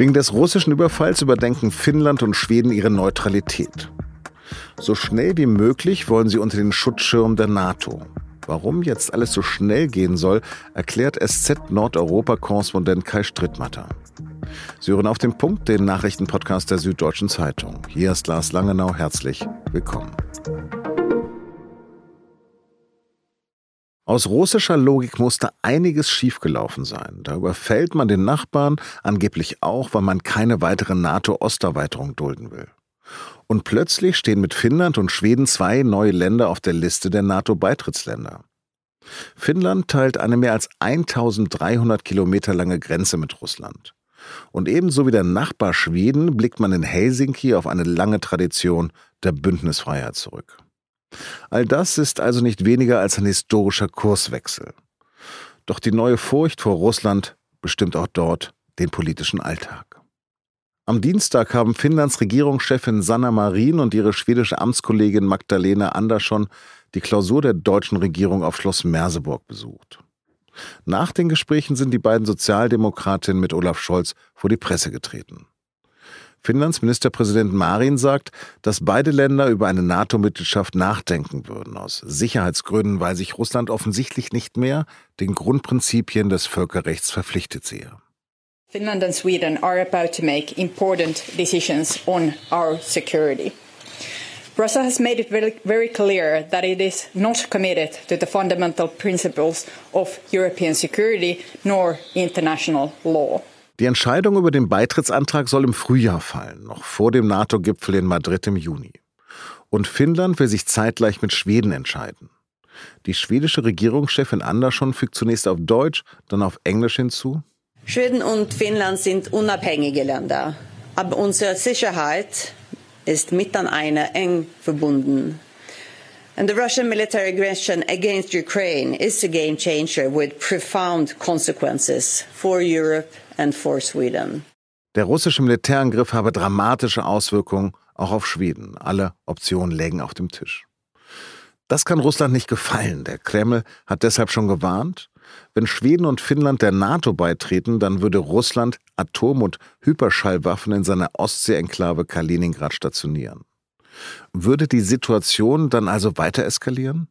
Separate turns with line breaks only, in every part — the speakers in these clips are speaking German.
Wegen des russischen Überfalls überdenken Finnland und Schweden ihre Neutralität. So schnell wie möglich wollen sie unter den Schutzschirm der NATO. Warum jetzt alles so schnell gehen soll, erklärt SZ Nordeuropa-Korrespondent Kai Strittmatter. Sie hören auf den Punkt den Nachrichtenpodcast der Süddeutschen Zeitung. Hier ist Lars Langenau. Herzlich willkommen. Aus russischer Logik musste einiges schiefgelaufen sein. Da überfällt man den Nachbarn angeblich auch, weil man keine weitere NATO-Osterweiterung dulden will. Und plötzlich stehen mit Finnland und Schweden zwei neue Länder auf der Liste der NATO-Beitrittsländer. Finnland teilt eine mehr als 1300 Kilometer lange Grenze mit Russland. Und ebenso wie der Nachbar Schweden blickt man in Helsinki auf eine lange Tradition der Bündnisfreiheit zurück. All das ist also nicht weniger als ein historischer Kurswechsel. Doch die neue Furcht vor Russland bestimmt auch dort den politischen Alltag. Am Dienstag haben Finnlands Regierungschefin Sanna Marin und ihre schwedische Amtskollegin Magdalena Andersson die Klausur der deutschen Regierung auf Schloss Merseburg besucht. Nach den Gesprächen sind die beiden Sozialdemokratinnen mit Olaf Scholz vor die Presse getreten. Finnlands Ministerpräsident Marin sagt, dass beide Länder über eine NATO-Mitgliedschaft nachdenken würden, aus Sicherheitsgründen, weil sich Russland offensichtlich nicht mehr den Grundprinzipien des Völkerrechts verpflichtet sehe.
Finland and Sweden are about to make important decisions on our security. Russia has made it very, very clear that it is not committed to the fundamental principles of European security nor international law.
Die Entscheidung über den Beitrittsantrag soll im Frühjahr fallen, noch vor dem NATO-Gipfel in Madrid im Juni. Und Finnland will sich zeitgleich mit Schweden entscheiden. Die schwedische Regierungschefin Andersson fügt zunächst auf Deutsch, dann auf Englisch hinzu.
Schweden und Finnland sind unabhängige Länder, aber unsere Sicherheit ist miteinander eng verbunden. And the Russian military aggression against Ukraine is a game changer with profound consequences for Europe and for Sweden.
Der russische Militärangriff habe dramatische Auswirkungen auch auf Schweden. Alle Optionen lägen auf dem Tisch. Das kann Russland nicht gefallen. Der Kreml hat deshalb schon gewarnt, wenn Schweden und Finnland der NATO beitreten, dann würde Russland Atom- und Hyperschallwaffen in seiner Ostsee-Enklave Kaliningrad stationieren. Würde die Situation dann also weiter eskalieren?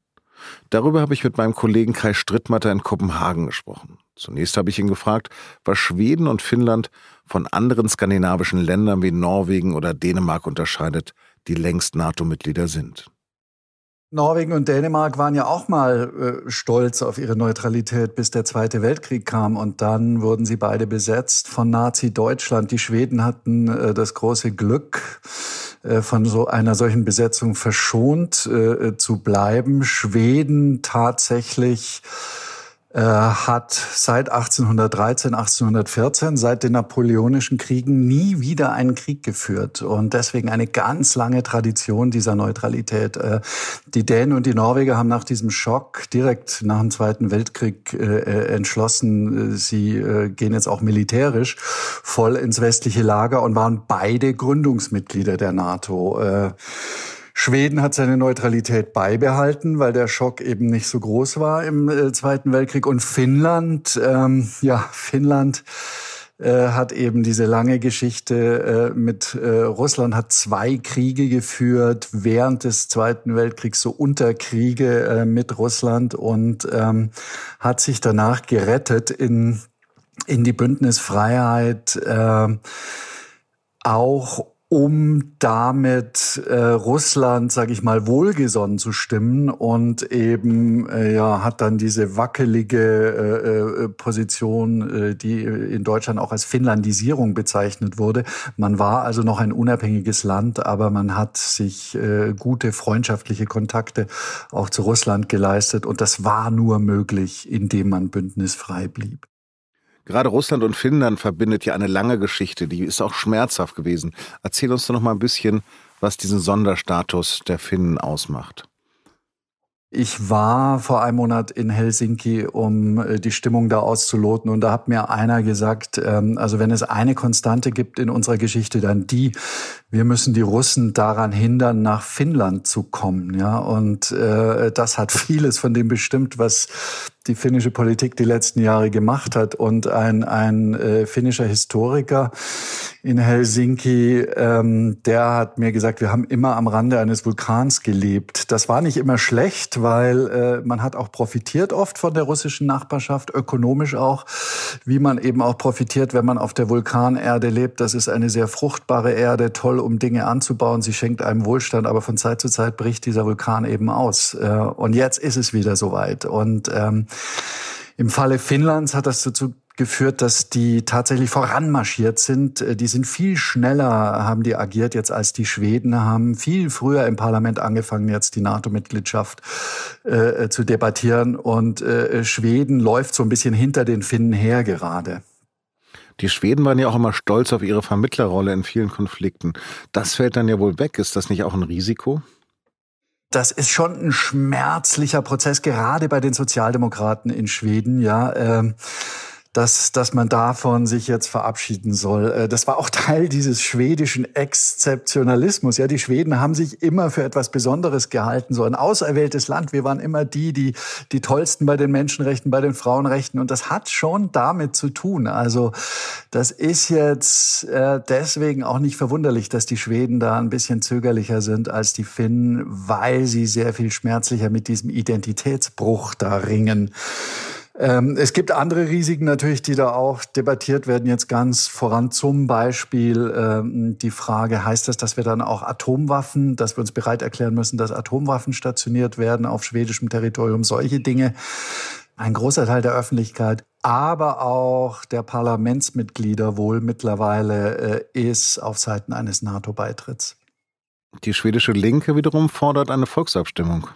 Darüber habe ich mit meinem Kollegen Kai Strittmatter in Kopenhagen gesprochen. Zunächst habe ich ihn gefragt, was Schweden und Finnland von anderen skandinavischen Ländern wie Norwegen oder Dänemark unterscheidet, die längst NATO-Mitglieder sind.
Norwegen und Dänemark waren ja auch mal äh, stolz auf ihre Neutralität, bis der Zweite Weltkrieg kam. Und dann wurden sie beide besetzt von Nazi-Deutschland. Die Schweden hatten äh, das große Glück, von so einer solchen Besetzung verschont äh, zu bleiben. Schweden tatsächlich äh, hat seit 1813, 1814, seit den napoleonischen Kriegen nie wieder einen Krieg geführt und deswegen eine ganz lange Tradition dieser Neutralität. Äh, die Dänen und die Norweger haben nach diesem Schock direkt nach dem Zweiten Weltkrieg äh, entschlossen, sie gehen jetzt auch militärisch voll ins westliche Lager und waren beide Gründungsmitglieder der NATO. Schweden hat seine Neutralität beibehalten, weil der Schock eben nicht so groß war im äh, Zweiten Weltkrieg. Und Finnland, ähm, ja, Finnland äh, hat eben diese lange Geschichte äh, mit äh, Russland, hat zwei Kriege geführt während des Zweiten Weltkriegs, so Unterkriege mit Russland und ähm, hat sich danach gerettet in, in die Bündnisfreiheit. Auch um damit äh, Russland, sage ich mal, wohlgesonnen zu stimmen und eben äh, ja hat dann diese wackelige äh, äh, Position, äh, die in Deutschland auch als Finnlandisierung bezeichnet wurde. Man war also noch ein unabhängiges Land, aber man hat sich äh, gute freundschaftliche Kontakte auch zu Russland geleistet und das war nur möglich, indem man bündnisfrei blieb.
Gerade Russland und Finnland verbindet ja eine lange Geschichte, die ist auch schmerzhaft gewesen. Erzähl uns doch noch mal ein bisschen, was diesen Sonderstatus der Finnen ausmacht.
Ich war vor einem Monat in Helsinki, um äh, die Stimmung da auszuloten. Und da hat mir einer gesagt, ähm, also wenn es eine Konstante gibt in unserer Geschichte, dann die, wir müssen die Russen daran hindern, nach Finnland zu kommen. Ja, und äh, das hat vieles von dem bestimmt, was die finnische Politik die letzten Jahre gemacht hat. Und ein, ein äh, finnischer Historiker in Helsinki, ähm, der hat mir gesagt, wir haben immer am Rande eines Vulkans gelebt. Das war nicht immer schlecht, weil äh, man hat auch profitiert oft von der russischen Nachbarschaft, ökonomisch auch, wie man eben auch profitiert, wenn man auf der Vulkanerde lebt. Das ist eine sehr fruchtbare Erde, toll, um Dinge anzubauen. Sie schenkt einem Wohlstand, aber von Zeit zu Zeit bricht dieser Vulkan eben aus. Äh, und jetzt ist es wieder soweit. Und ähm, im Falle Finnlands hat das dazu geführt, dass die tatsächlich voranmarschiert sind. Äh, die sind viel schneller, haben die agiert jetzt als die Schweden, haben viel früher im Parlament angefangen, jetzt die NATO-Mitgliedschaft äh, zu debattieren. Und äh, Schweden läuft so ein bisschen hinter den Finnen her gerade.
Die Schweden waren ja auch immer stolz auf ihre Vermittlerrolle in vielen Konflikten. Das fällt dann ja wohl weg. Ist das nicht auch ein Risiko?
Das ist schon ein schmerzlicher Prozess, gerade bei den Sozialdemokraten in Schweden, ja. Ähm dass, dass man davon sich jetzt verabschieden soll. Äh, das war auch Teil dieses schwedischen Exzeptionalismus. Ja, die Schweden haben sich immer für etwas Besonderes gehalten, so ein auserwähltes Land. Wir waren immer die, die, die tollsten bei den Menschenrechten, bei den Frauenrechten. Und das hat schon damit zu tun. Also, das ist jetzt äh, deswegen auch nicht verwunderlich, dass die Schweden da ein bisschen zögerlicher sind als die Finnen, weil sie sehr viel schmerzlicher mit diesem Identitätsbruch da ringen. Ähm, es gibt andere Risiken natürlich, die da auch debattiert werden, jetzt ganz voran. Zum Beispiel ähm, die Frage, heißt das, dass wir dann auch Atomwaffen, dass wir uns bereit erklären müssen, dass Atomwaffen stationiert werden auf schwedischem Territorium, solche Dinge. Ein großer Teil der Öffentlichkeit, aber auch der Parlamentsmitglieder wohl mittlerweile äh, ist auf Seiten eines NATO-Beitritts.
Die schwedische Linke wiederum fordert eine Volksabstimmung.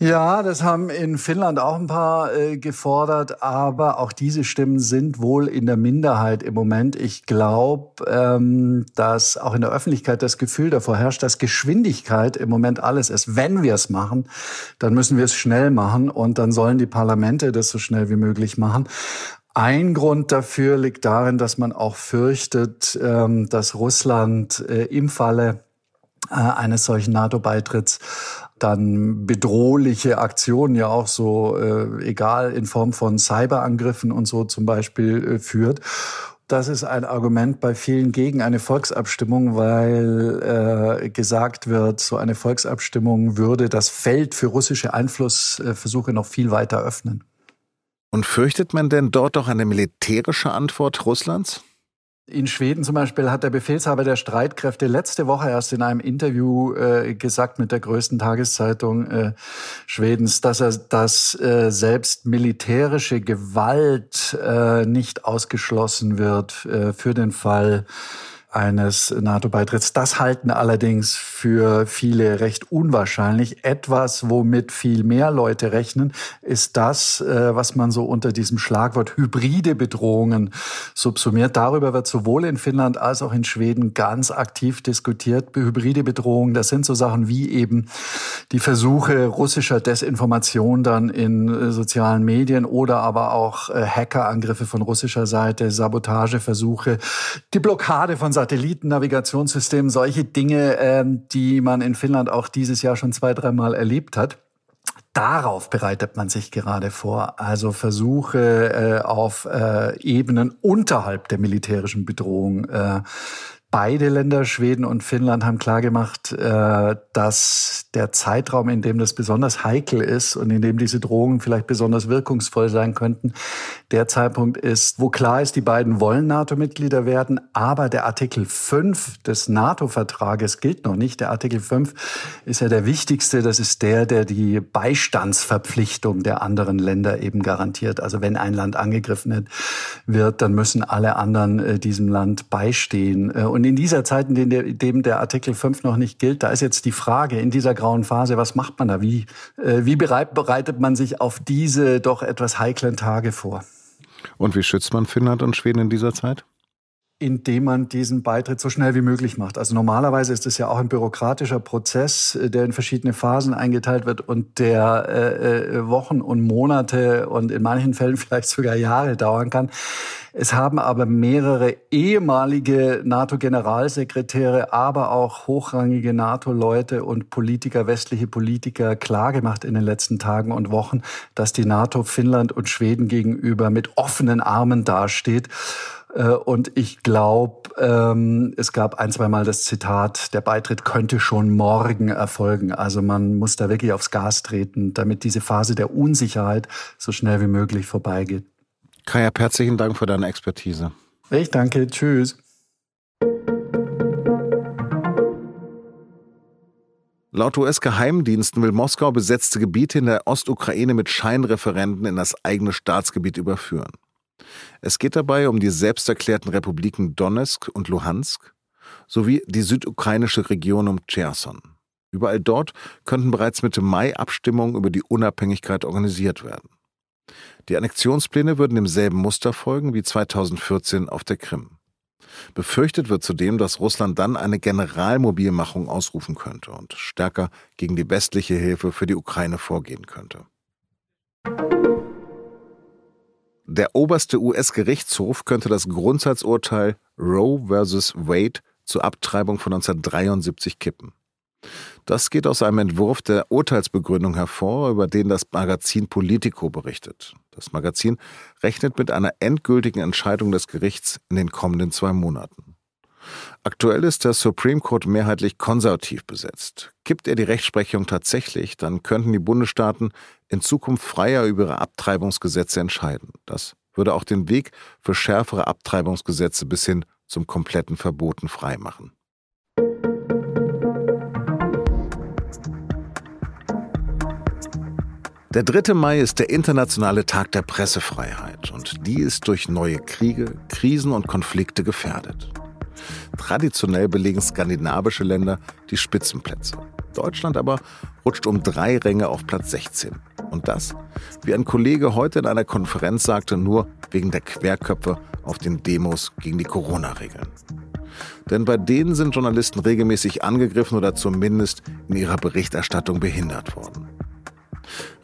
Ja, das haben in Finnland auch ein paar äh, gefordert, aber auch diese Stimmen sind wohl in der Minderheit im Moment. Ich glaube, ähm, dass auch in der Öffentlichkeit das Gefühl davor herrscht, dass Geschwindigkeit im Moment alles ist. Wenn wir es machen, dann müssen wir es schnell machen und dann sollen die Parlamente das so schnell wie möglich machen. Ein Grund dafür liegt darin, dass man auch fürchtet, ähm, dass Russland äh, im Falle eines solchen NATO-Beitritts dann bedrohliche Aktionen ja auch so, äh, egal in Form von Cyberangriffen und so zum Beispiel äh, führt. Das ist ein Argument bei vielen gegen eine Volksabstimmung, weil äh, gesagt wird, so eine Volksabstimmung würde das Feld für russische Einflussversuche noch viel weiter öffnen.
Und fürchtet man denn dort auch eine militärische Antwort Russlands?
In Schweden zum Beispiel hat der Befehlshaber der Streitkräfte letzte Woche erst in einem Interview äh, gesagt mit der größten Tageszeitung äh, Schwedens, dass er dass äh, selbst militärische Gewalt äh, nicht ausgeschlossen wird äh, für den Fall eines NATO-Beitritts. Das halten allerdings für viele recht unwahrscheinlich. Etwas, womit viel mehr Leute rechnen, ist das, äh, was man so unter diesem Schlagwort hybride Bedrohungen subsumiert. Darüber wird sowohl in Finnland als auch in Schweden ganz aktiv diskutiert. Hybride Bedrohungen, das sind so Sachen wie eben die Versuche russischer Desinformation dann in äh, sozialen Medien oder aber auch äh, Hackerangriffe von russischer Seite, Sabotageversuche, die Blockade von Satellitennavigationssystem, solche Dinge, ähm, die man in Finnland auch dieses Jahr schon zwei, dreimal erlebt hat. Darauf bereitet man sich gerade vor. Also Versuche äh, auf äh, Ebenen unterhalb der militärischen Bedrohung äh, Beide Länder, Schweden und Finnland, haben klargemacht, äh, dass der Zeitraum, in dem das besonders heikel ist und in dem diese Drohungen vielleicht besonders wirkungsvoll sein könnten, der Zeitpunkt ist, wo klar ist, die beiden wollen NATO-Mitglieder werden, aber der Artikel 5 des NATO-Vertrages gilt noch nicht. Der Artikel 5 ist ja der wichtigste. Das ist der, der die Beistandsverpflichtung der anderen Länder eben garantiert. Also wenn ein Land angegriffen wird, dann müssen alle anderen äh, diesem Land beistehen. Und und in dieser Zeit, in dem der Artikel 5 noch nicht gilt, da ist jetzt die Frage in dieser grauen Phase, was macht man da? Wie, äh, wie bereitet man sich auf diese doch etwas heiklen Tage vor?
Und wie schützt man Finnland und Schweden in dieser Zeit?
Indem man diesen Beitritt so schnell wie möglich macht. Also normalerweise ist es ja auch ein bürokratischer Prozess, äh, der in verschiedene Phasen eingeteilt wird und der äh, äh Wochen und Monate und in manchen Fällen vielleicht sogar Jahre dauern kann. Es haben aber mehrere ehemalige NATO-Generalsekretäre, aber auch hochrangige NATO-Leute und Politiker, westliche Politiker klargemacht in den letzten Tagen und Wochen, dass die NATO Finnland und Schweden gegenüber mit offenen Armen dasteht. Äh, und ich glaube, ähm, es gab ein, zwei Mal das Zitat, der Beitritt könnte schon morgen erfolgen. Also man muss da wirklich aufs Gas treten, damit diese Phase der Unsicherheit so schnell wie möglich vorbeigeht.
Kaya, herzlichen Dank für deine Expertise.
Ich danke. Tschüss.
Laut US-Geheimdiensten will Moskau besetzte Gebiete in der Ostukraine mit Scheinreferenten in das eigene Staatsgebiet überführen. Es geht dabei um die selbsterklärten Republiken Donetsk und Luhansk sowie die südukrainische Region um Cherson. Überall dort könnten bereits Mitte Mai Abstimmungen über die Unabhängigkeit organisiert werden. Die Annexionspläne würden demselben Muster folgen wie 2014 auf der Krim. Befürchtet wird zudem, dass Russland dann eine Generalmobilmachung ausrufen könnte und stärker gegen die westliche Hilfe für die Ukraine vorgehen könnte. Der oberste US-Gerichtshof könnte das Grundsatzurteil Roe vs. Wade zur Abtreibung von 1973 kippen. Das geht aus einem Entwurf der Urteilsbegründung hervor, über den das Magazin Politico berichtet. Das Magazin rechnet mit einer endgültigen Entscheidung des Gerichts in den kommenden zwei Monaten. Aktuell ist der Supreme Court mehrheitlich konservativ besetzt. Kippt er die Rechtsprechung tatsächlich, dann könnten die Bundesstaaten in Zukunft freier über ihre Abtreibungsgesetze entscheiden. Das würde auch den Weg für schärfere Abtreibungsgesetze bis hin zum kompletten Verboten freimachen. Der 3. Mai ist der internationale Tag der Pressefreiheit und die ist durch neue Kriege, Krisen und Konflikte gefährdet. Traditionell belegen skandinavische Länder die Spitzenplätze. Deutschland aber rutscht um drei Ränge auf Platz 16. Und das, wie ein Kollege heute in einer Konferenz sagte, nur wegen der Querköpfe auf den Demos gegen die Corona-Regeln. Denn bei denen sind Journalisten regelmäßig angegriffen oder zumindest in ihrer Berichterstattung behindert worden.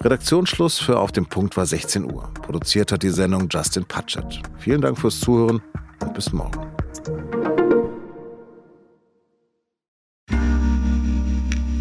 Redaktionsschluss für Auf dem Punkt war 16 Uhr. Produziert hat die Sendung Justin Patchett. Vielen Dank fürs Zuhören und bis morgen.